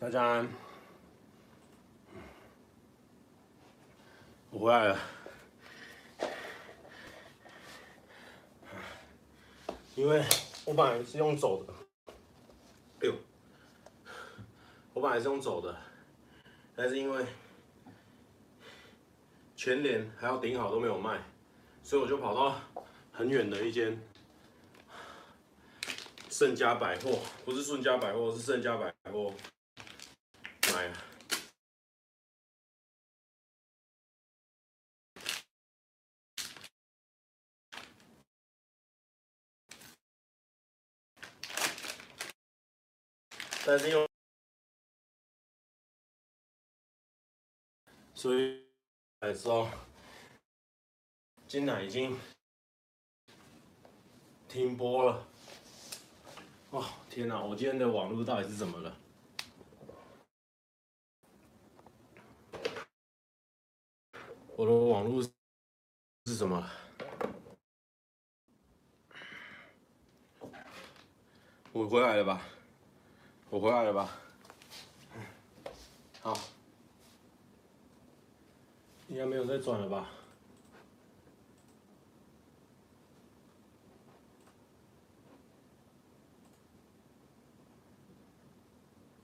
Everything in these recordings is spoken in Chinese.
大家，我回来了。因为我本来是用走的，哎呦，我本来是用走的，但是因为全联还有顶好都没有卖，所以我就跑到很远的一间盛家百货，不是顺家百货，是盛家百货。但是因为，所以来的时候，今天已经停播了。哦，天哪！我今天的网络到底是怎么了？我的网络是什么？我回来了吧？我回来了吧？好，应该没有再转了吧？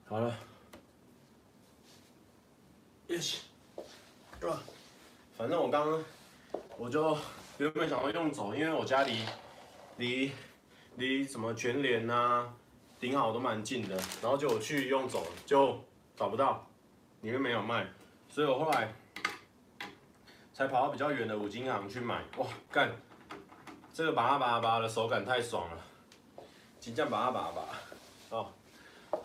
好了，Yes，是吧？反正我刚刚我就原本想要用走，因为我家离离离什么全联呐、顶好都蛮近的，然后就我去用走就找不到，里面没有卖，所以我后来才跑到比较远的五金行去买。哇，干，这个拔拔拔的手感太爽了，真正拔拔啊拔，哦，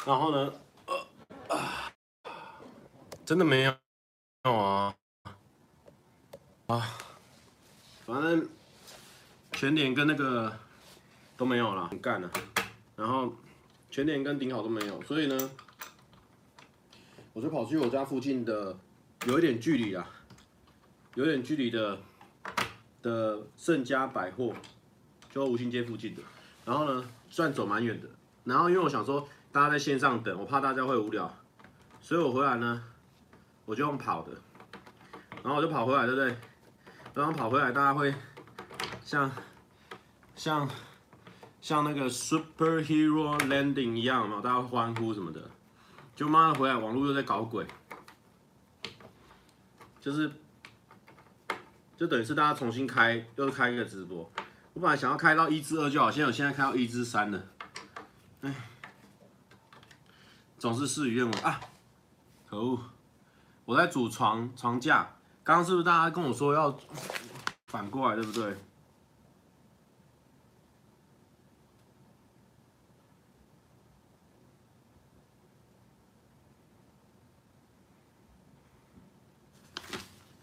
然后呢，呃啊，真的没有，没有啊。啊，反正全脸跟那个都没有了，很干了。然后全联跟顶好都没有，所以呢，我就跑去我家附近的有一点距离啦，有点距离的的盛家百货，就五星街附近的。然后呢，算走蛮远的。然后因为我想说大家在线上等，我怕大家会无聊，所以我回来呢，我就用跑的。然后我就跑回来，对不对？然后跑回来，大家会像像像那个 superhero landing 一样嘛，大家欢呼什么的。就妈的回来，网络又在搞鬼，就是就等于是大家重新开，又开一个直播。我本来想要开到一至二就好，现在我现在开到一至三了。哎，总是事与愿违啊！可恶，我在组床床架。刚刚是不是大家跟我说要反过来，对不对？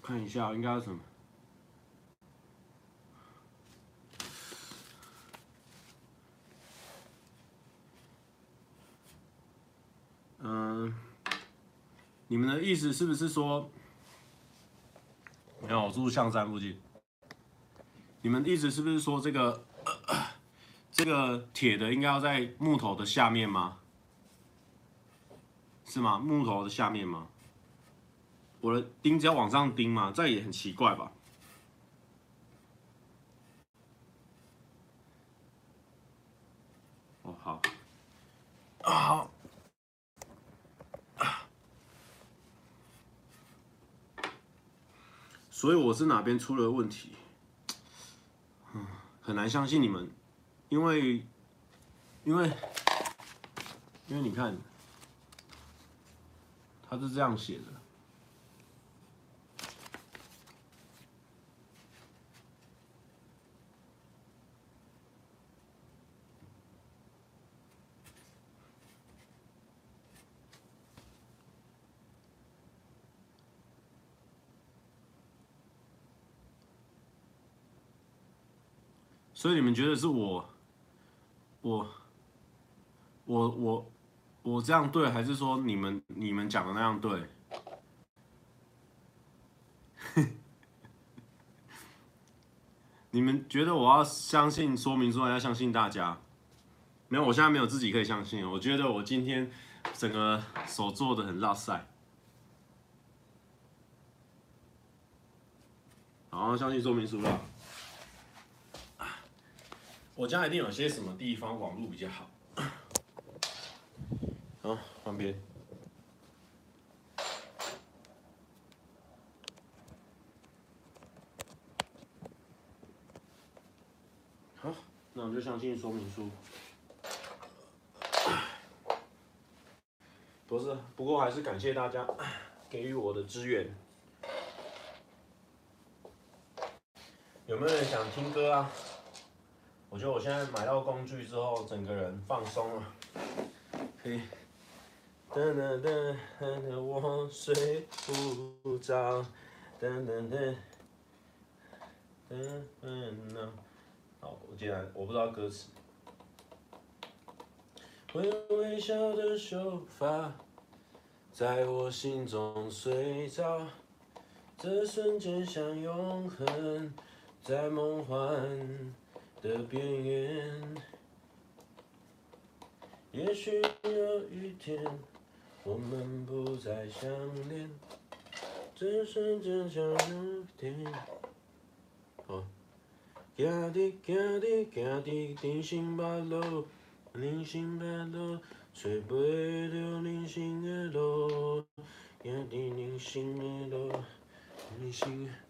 看一下，应该是什么？嗯，你们的意思是不是说？没有，我住象山附近。你们的意思是不是说这个、这个铁的应该要在木头的下面吗？是吗？木头的下面吗？我的钉子要往上钉嘛？这也很奇怪吧？哦，好，好。所以我是哪边出了问题？很难相信你们，因为，因为，因为你看，他是这样写的。所以你们觉得是我，我，我我我这样对，还是说你们你们讲的那样对？你们觉得我要相信说明书，还是要相信大家？没有，我现在没有自己可以相信。我觉得我今天整个手做的很辣塞。好，相信说明书了。我家一定有些什么地方网络比较好。好，旁边。好，那我们就相信说明书。不是，不过还是感谢大家 给予我的支援。有没有人想听歌啊？我觉得我现在买到工具之后，整个人放松了，可以。噔噔噔噔，我睡不着。噔噔噔噔噔，好，我接下来我不知道歌词。微微笑的秀发，在我心中睡着，这瞬间像永恒，在梦幻的边缘。也许有一天，我们不再相恋，这瞬间像永恒。好，行着行着行着人生陌路。人生的路，找不到人生的路，行在人生的路，人生。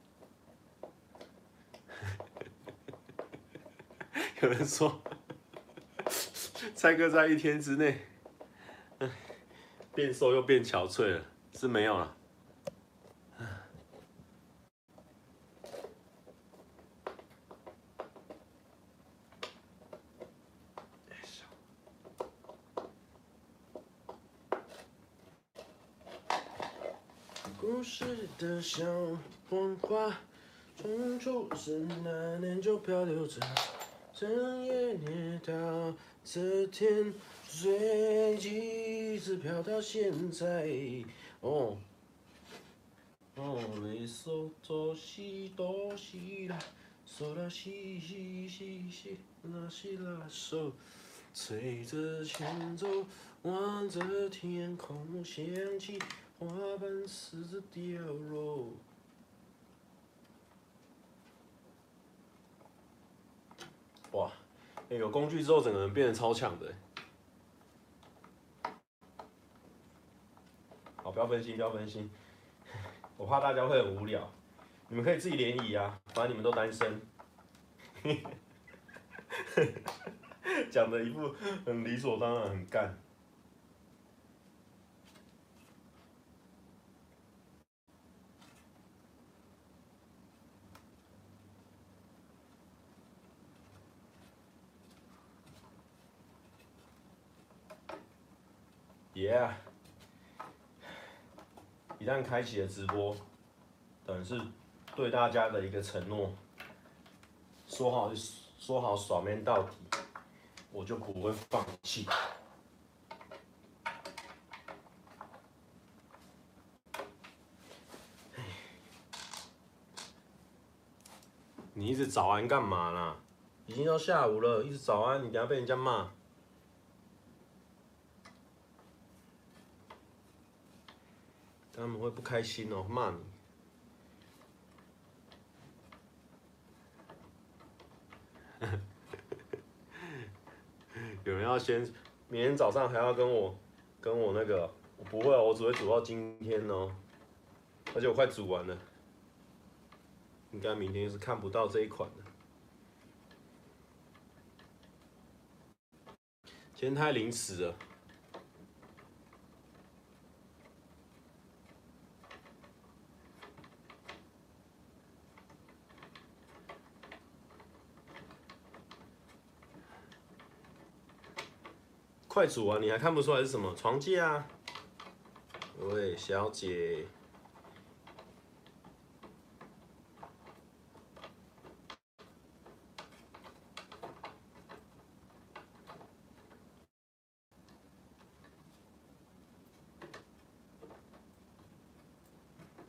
有人说，蔡哥在一天之内，变瘦又变憔悴了，是没有了。故事的小黄花，从出生那年就漂流着，整夜念到这天，随即一直飘到现在。哦，哦，来嗦哆西哆西啦，嗦啦西西西西啦西啦嗦，吹着前奏，望着天空，想起。花瓣试着掉落。哇！欸，有工具之后，整个人变得超强的。好，不要分心，不要分心。我怕大家会很无聊。你们可以自己联谊啊，反正你们都单身。讲的一副很理所当然，很干。Yeah，一旦开启了直播，等于是对大家的一个承诺，说好说好耍面到底，我就不会放弃。你一直早安干嘛啦？已经到下午了，一直早安，你等下被人家骂。他们会不开心哦，骂你。有人要先，明天早上还要跟我，跟我那个，我不会，我只会煮到今天哦，而且我快煮完了，应该明天是看不到这一款的。今天太临时了。快煮啊！你还看不出来是什么床架啊？喂，小姐。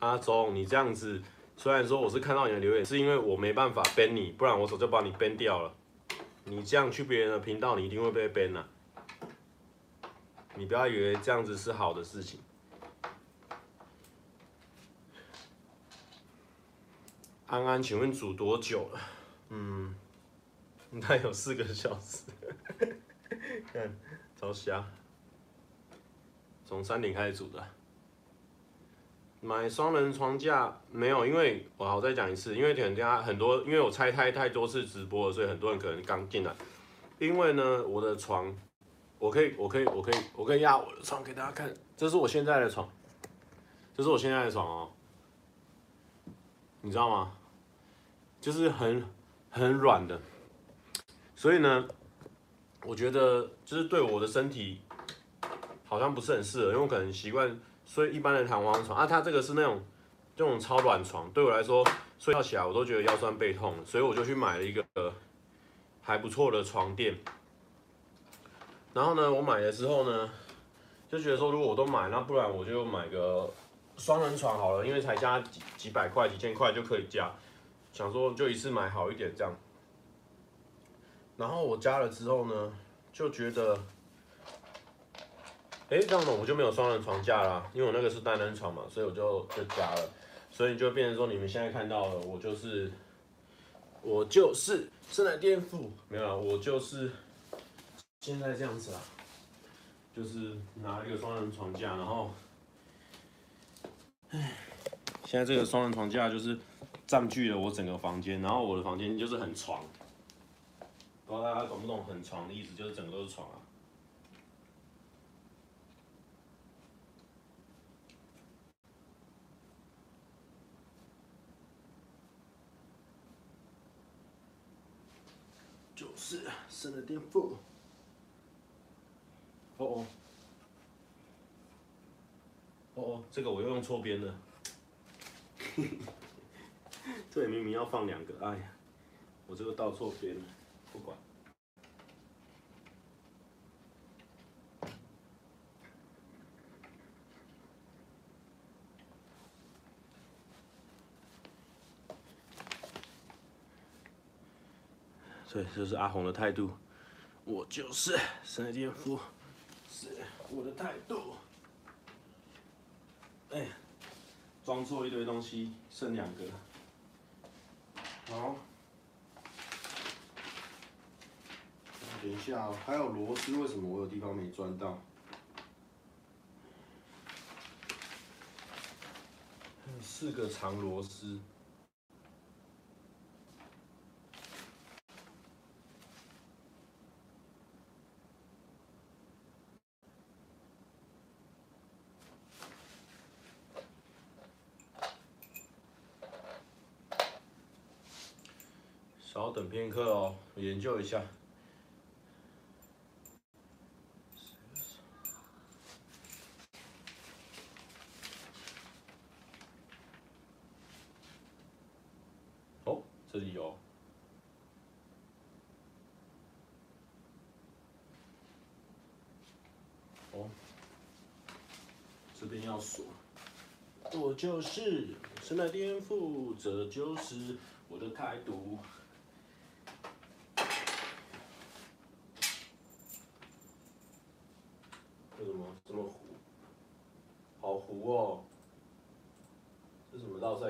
阿忠，你这样子，虽然说我是看到你的留言，是因为我没办法 ban 你，不然我早就把你 ban 掉了。你这样去别人的频道，你一定会被 ban 啊。你不要以为这样子是好的事情。安安，请问煮多久了？嗯，应该有四个小时。看，超瞎。从三点开始煮的。买双人床架没有，因为我好再讲一次，因为可能大家很多，因为我拆开太多次直播了，所以很多人可能刚进来。因为呢，我的床，我可以，我可以，我可以，我可以压我的床给大家看，这是我现在的床，这是我现在的床哦，你知道吗？就是很很软的，所以呢，我觉得就是对我的身体好像不是很适合，因为我可能习惯。睡一般的弹簧床啊，它这个是那种这种超软床，对我来说睡觉起来我都觉得腰酸背痛，所以我就去买了一个还不错的床垫。然后呢，我买的时候呢，就觉得说如果我都买，那不然我就买个双人床好了，因为才加几几百块、几千块就可以加，想说就一次买好一点这样。然后我加了之后呢，就觉得。哎，这样子我就没有双人床架啦，因为我那个是单人床嘛，所以我就就加了，所以就变成说你们现在看到了，我就是我就是生来颠覆，没有啦，我就是现在这样子啦，就是拿一个双人床架，然后，唉，现在这个双人床架就是占据了我整个房间，然后我的房间就是很床，不知道大家懂不懂很床的意思，就是整个都是床啊。就是生了颠覆。哦哦，哦哦，这个我又用错边了。这里明明要放两个，哎呀，我这个倒错边了，不管。对，这是阿红的态度，我就是生来颠覆，是我的态度。哎，装错一堆东西，剩两个。好，等一下，还有螺丝，为什么我有地方没钻到？还有四个长螺丝。稍等片刻哦，我研究一下。哦，这里有。哦，这边要锁。我就是生来颠覆，这就是我的态度。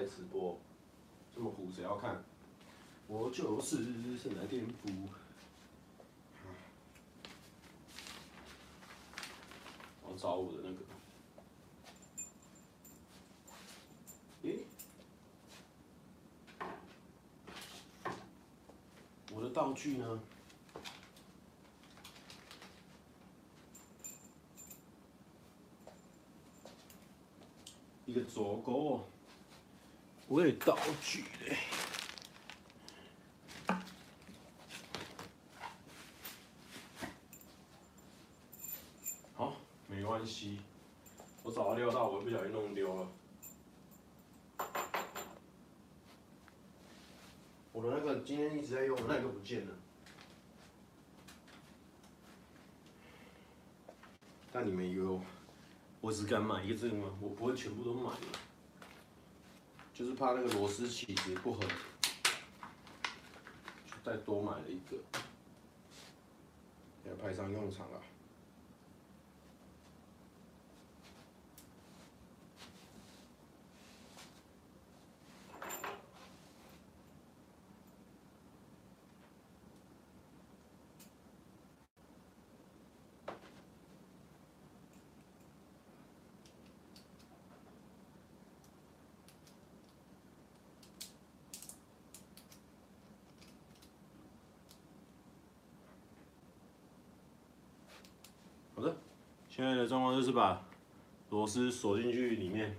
直播这么糊，谁要看？我就是生来颠覆。我找我的那个。诶，我的道具呢？一个左钩。我有道具嘞，好，没关系，我早料到，我不小心弄丢了。我的那个今天一直在用的那个不见了，但你们以为我，只敢买一个这个吗？我不会全部都买的。就是怕那个螺丝起子不合，就再多买了一个，要派上用场了。现在状况就是把螺丝锁进去里面。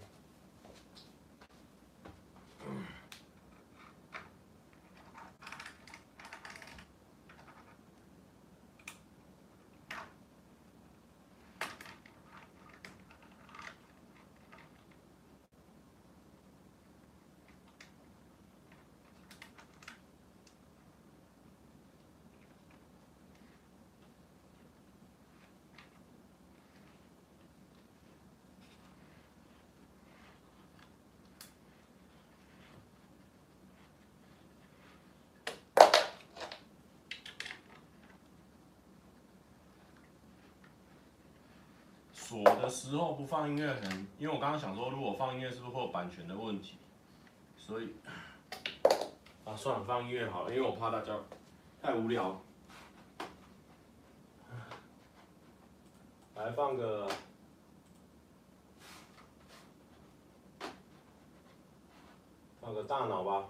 锁的时候不放音乐很，因为我刚刚想说，如果放音乐是不是会有版权的问题？所以啊，算了，放音乐好了，因为我怕大家太无聊。来放个，放个大脑吧。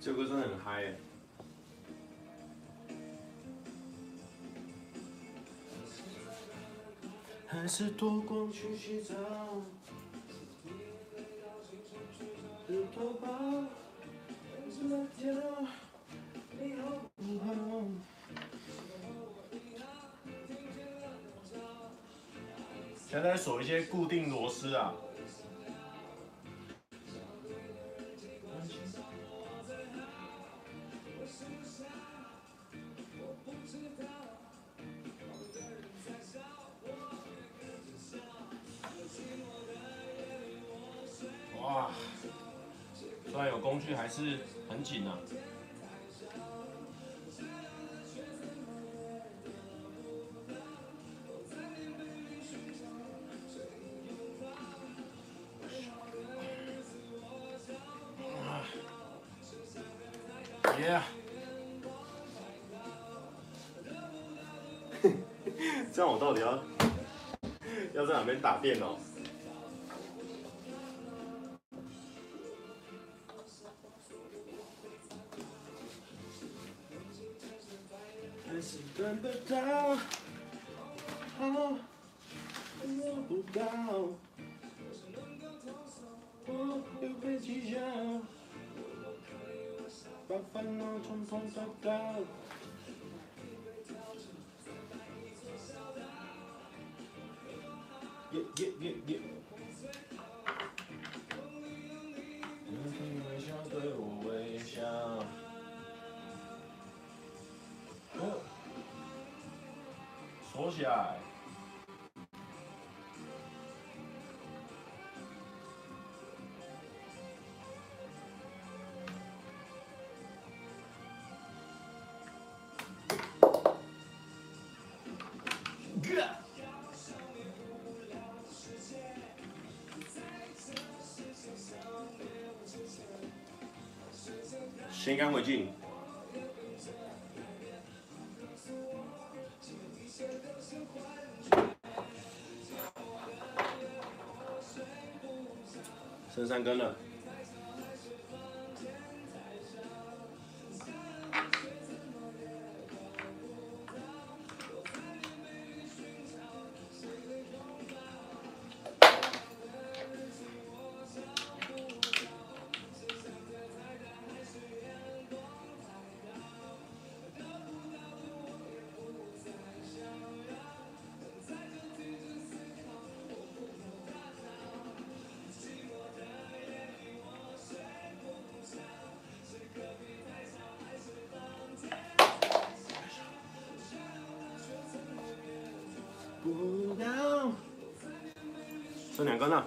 这个真的很嗨耶！还是脱光去洗澡，的头发，怎么掉？你好不好？现在锁一些固定螺丝啊。很紧啊。耶！这样我到底要要在哪边打电脑？等得到，摸不到，我又被取笑，把烦恼统统扫掉。耶耶起来。先干为敬。三根了。这两根呢。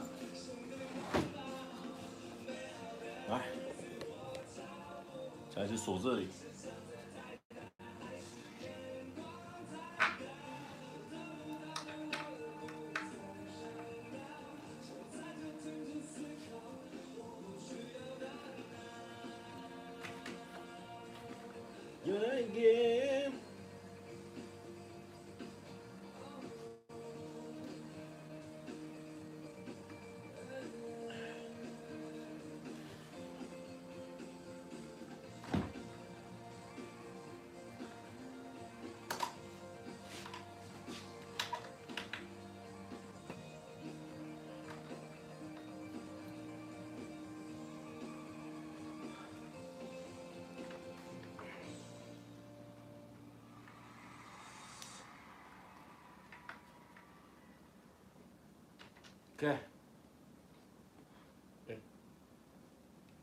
来，再去锁这里。OK，哎，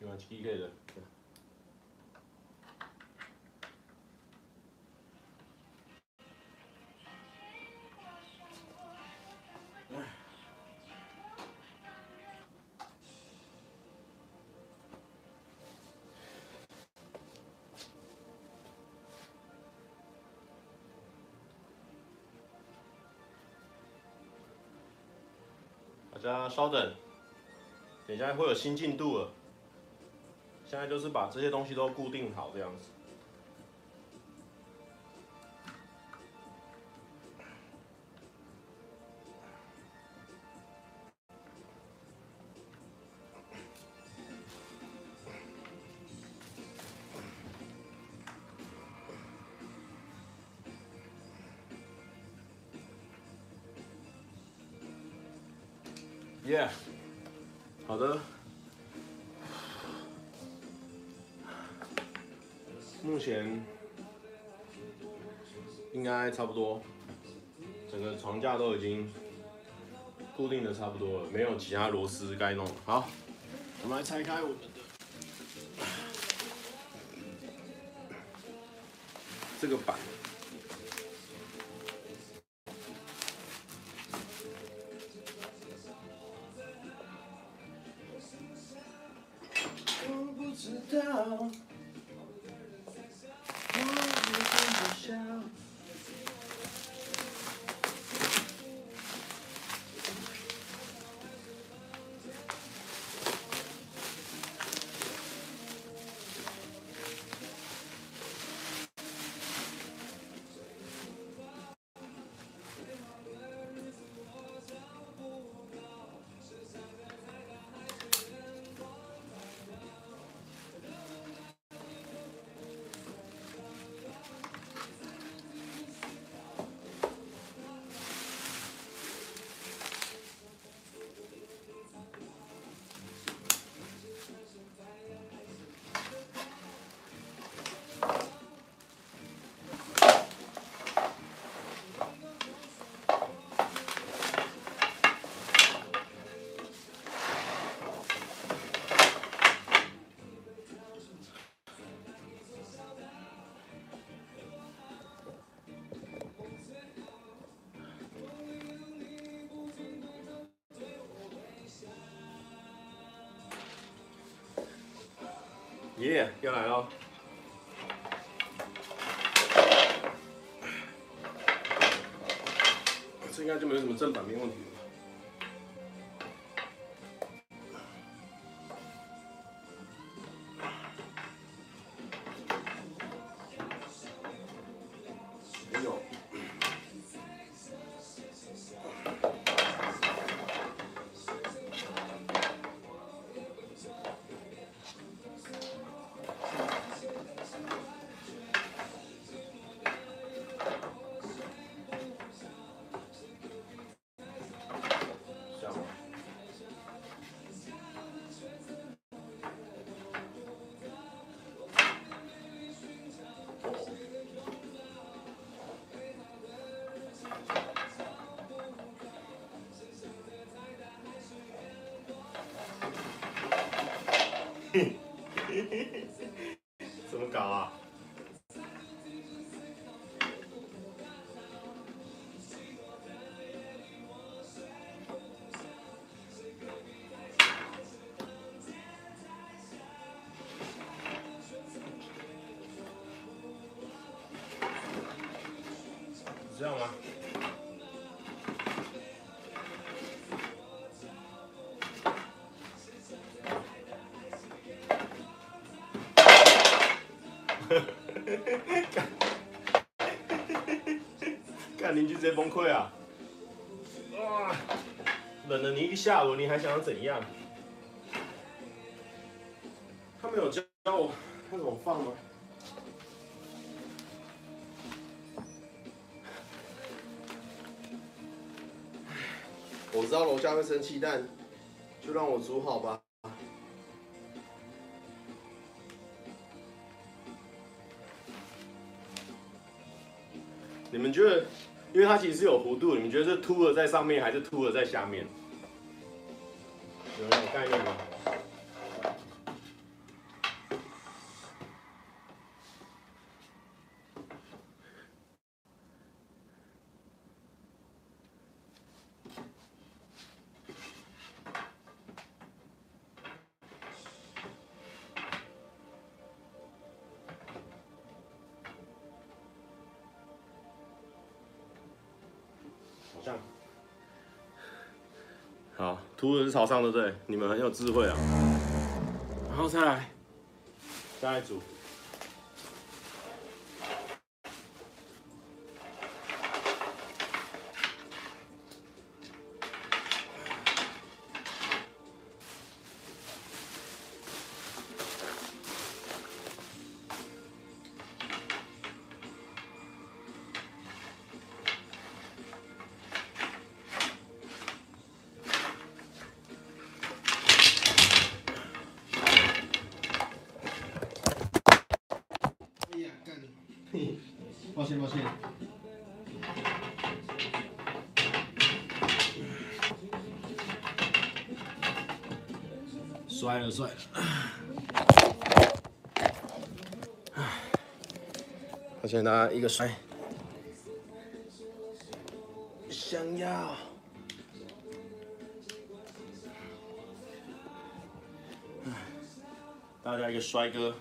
有没有 PK 的？家稍等，等一下会有新进度了。现在就是把这些东西都固定好，这样子。应该差不多，整个床架都已经固定的差不多了，没有其他螺丝该弄。好，我们来拆开我们的这个板。爷爷要来了，这应该就没有什么正反面问题。怎么搞啊？你知道吗？看邻居直接崩溃啊！哇，冷了你一下午，你还想要怎样？他没有教我那怎么放吗？我知道楼下会生气，但就让我煮好吧。你觉得，因为它其实是有弧度，你觉得是凸的在上面，还是凸的在下面？好，凸的是朝上，的对？你们很有智慧啊。然后再来，再来煮。摔了，摔了。抱歉大家一个摔。想要。大家一个帅哥。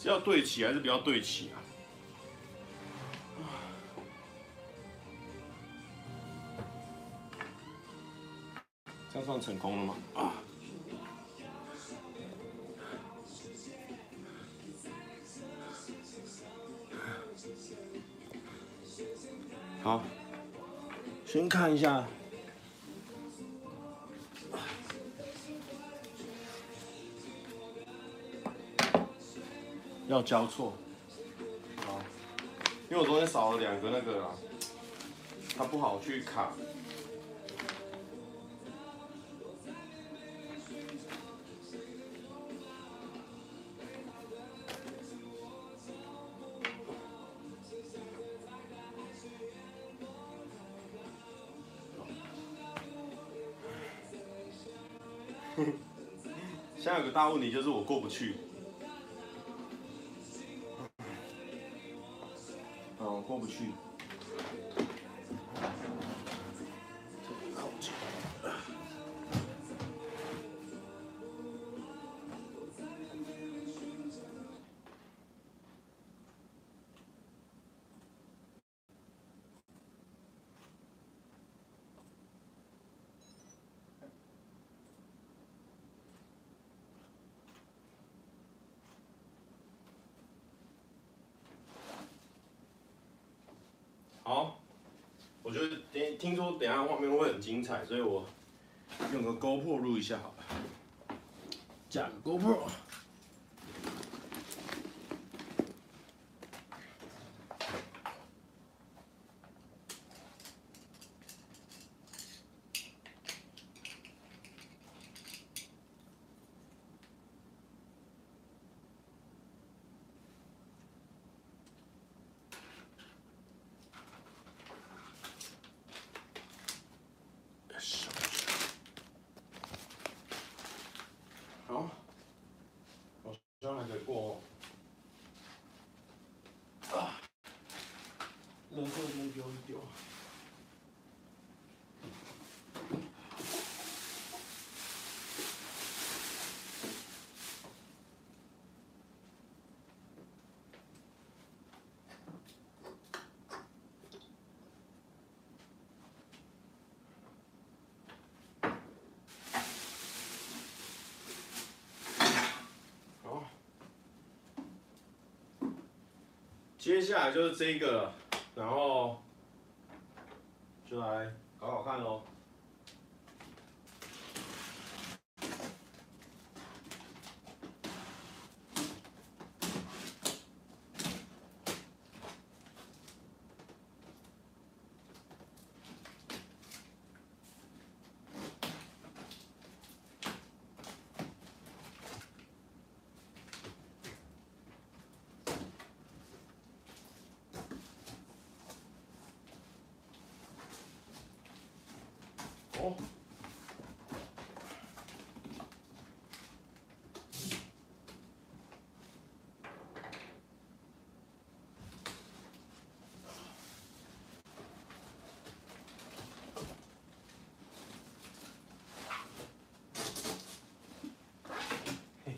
是要对齐还是不要对齐啊？这样算成功了吗？啊！好，先看一下。要交错，好，因为我昨天少了两个那个啦，它不好去卡。现在有个大问题就是我过不去。过等下画面会很精彩，所以我用个 GoPro 录一下好了，架个 GoPro。接下来就是这个了，然后就来搞搞看喽。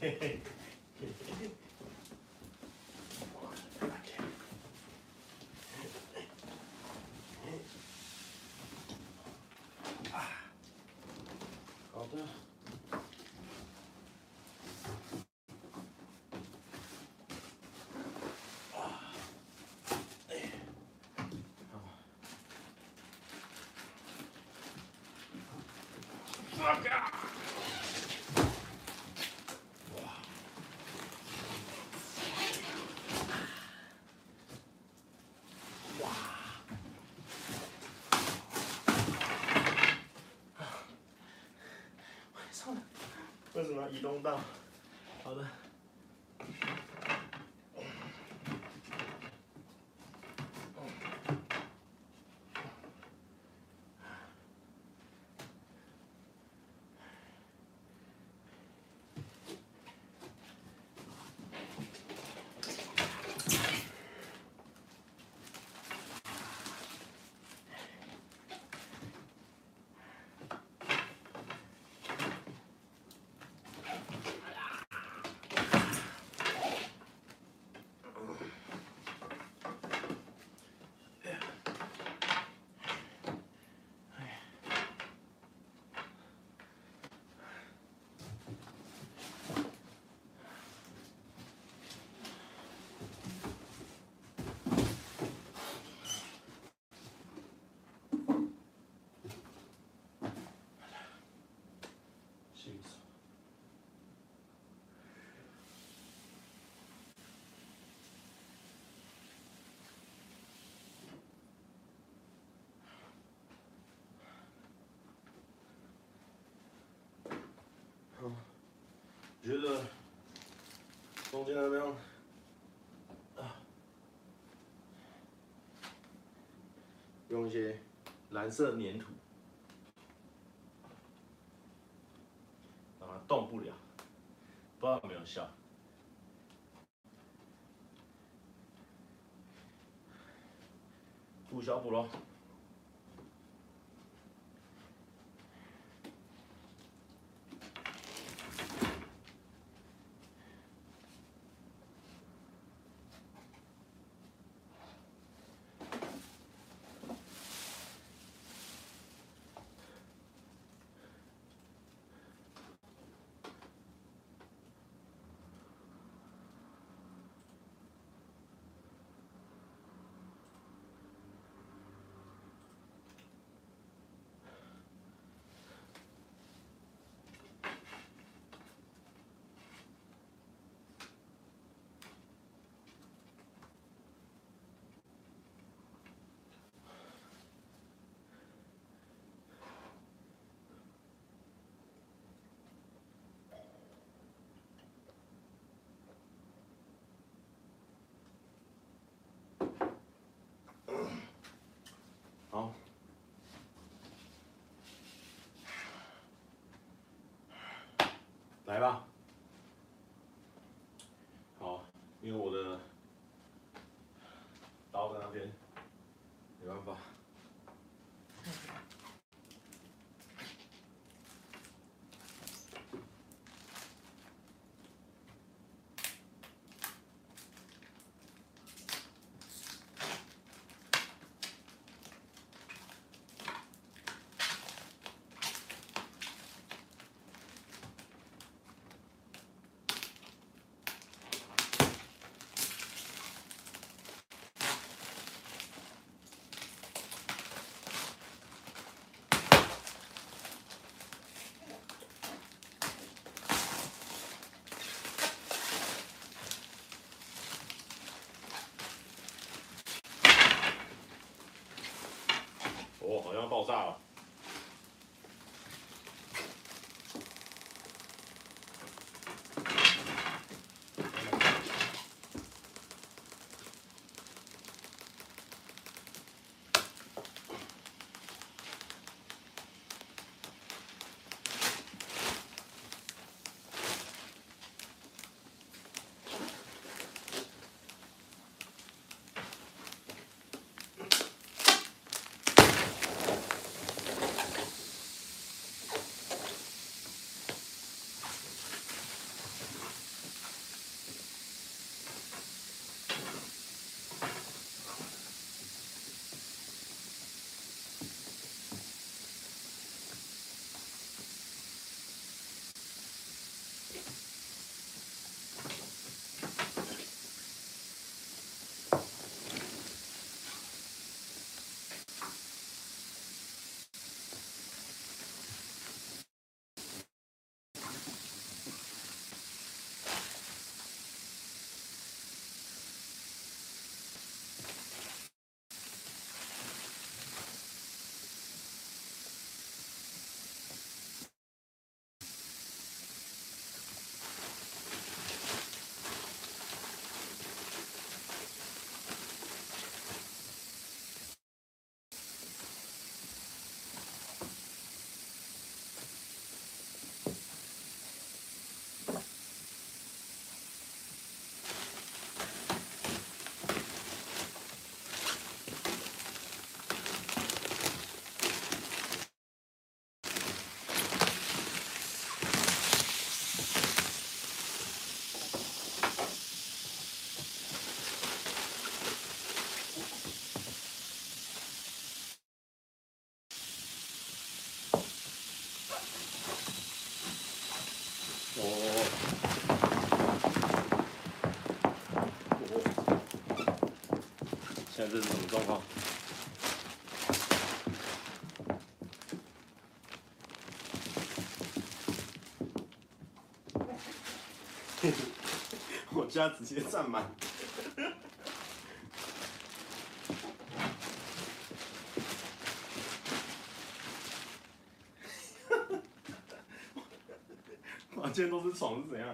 Fuck out! 移动到？好的。觉得中间那边啊，用一些蓝色粘土，让它动不了，不知道有没有效。补小补哦好像爆炸了。这是什么状况？我家直接占满。房间都是床是怎样？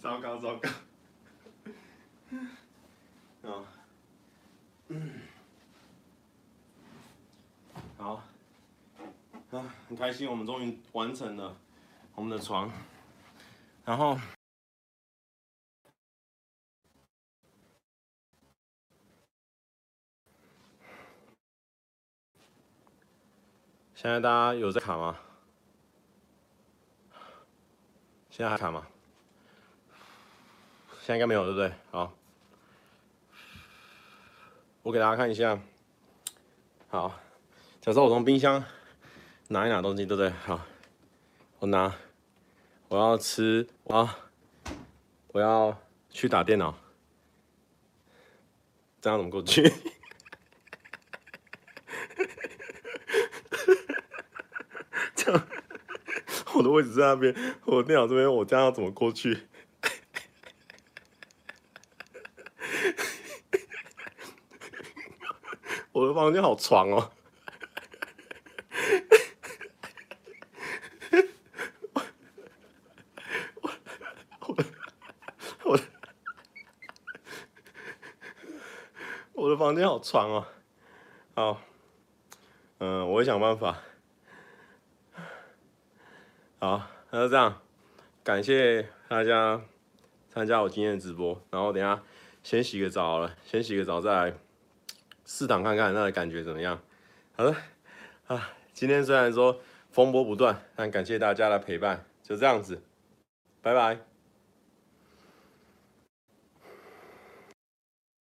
糟 糕糟糕，啊，嗯，好，啊，很开心，我们终于完成了我们的床，然后。现在大家有在卡吗？现在还卡吗？现在应该没有，对不对？好，我给大家看一下。好，假设我从冰箱拿一拿东西，对不对？好，我拿，我要吃，我要，我要去打电脑，这样怎么过去？我只在那边我电脑这边我将要怎么过去？我的房间好长哦。我我我的房间好长哦。好嗯我会想办法。那就这样，感谢大家参加我今天的直播。然后等下先洗个澡了，先洗个澡再来试躺看看那个感觉怎么样。好了，啊，今天虽然说风波不断，但感谢大家的陪伴，就这样子，拜拜。